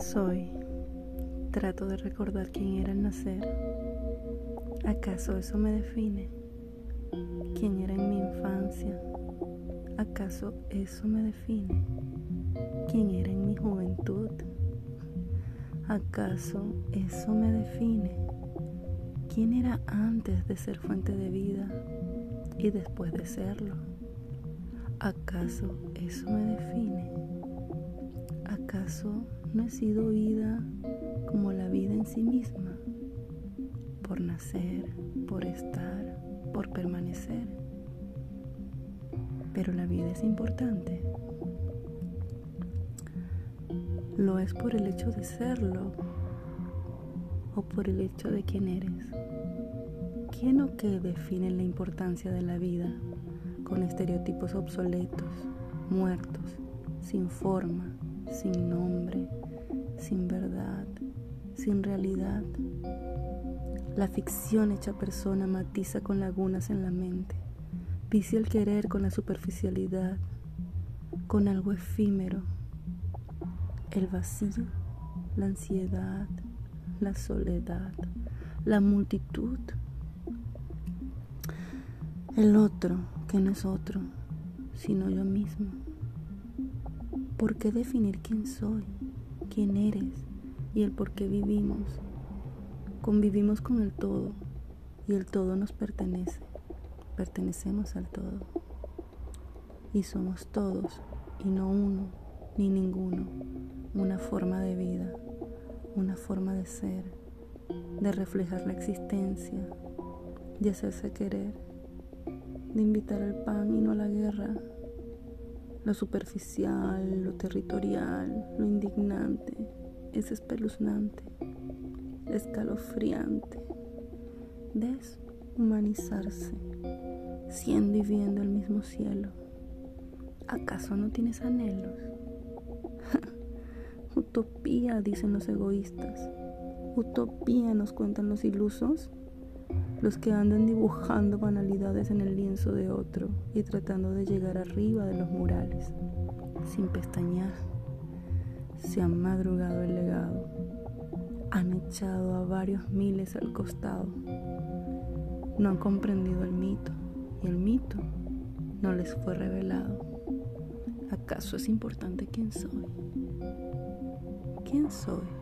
soy? Trato de recordar quién era al nacer. ¿Acaso eso me define? ¿Quién era en mi infancia? ¿Acaso eso me define? ¿Quién era en mi juventud? ¿Acaso eso me define? ¿Quién era antes de ser fuente de vida y después de serlo? ¿Acaso eso me define? ¿Acaso no he sido vida como la vida en sí misma? Por nacer, por estar, por permanecer. Pero la vida es importante. ¿Lo es por el hecho de serlo o por el hecho de quién eres? ¿Quién o qué define la importancia de la vida con estereotipos obsoletos, muertos, sin forma, sin nombre, sin verdad, sin realidad? La ficción hecha persona matiza con lagunas en la mente, vicia el querer con la superficialidad, con algo efímero el vacío, la ansiedad, la soledad, la multitud. El otro que no es otro, sino yo mismo. ¿Por qué definir quién soy, quién eres y el por qué vivimos? Convivimos con el todo y el todo nos pertenece. Pertenecemos al todo. Y somos todos y no uno ni ninguno una forma de vida, una forma de ser, de reflejar la existencia, de hacerse querer, de invitar al pan y no a la guerra, lo superficial, lo territorial, lo indignante, es espeluznante, escalofriante, deshumanizarse, siendo y viendo el mismo cielo. ¿Acaso no tienes anhelos? Utopía, dicen los egoístas. Utopía, nos cuentan los ilusos. Los que andan dibujando banalidades en el lienzo de otro y tratando de llegar arriba de los murales, sin pestañear. Se han madrugado el legado. Han echado a varios miles al costado. No han comprendido el mito y el mito no les fue revelado. ¿Acaso es importante quién soy? ¿Quién soy?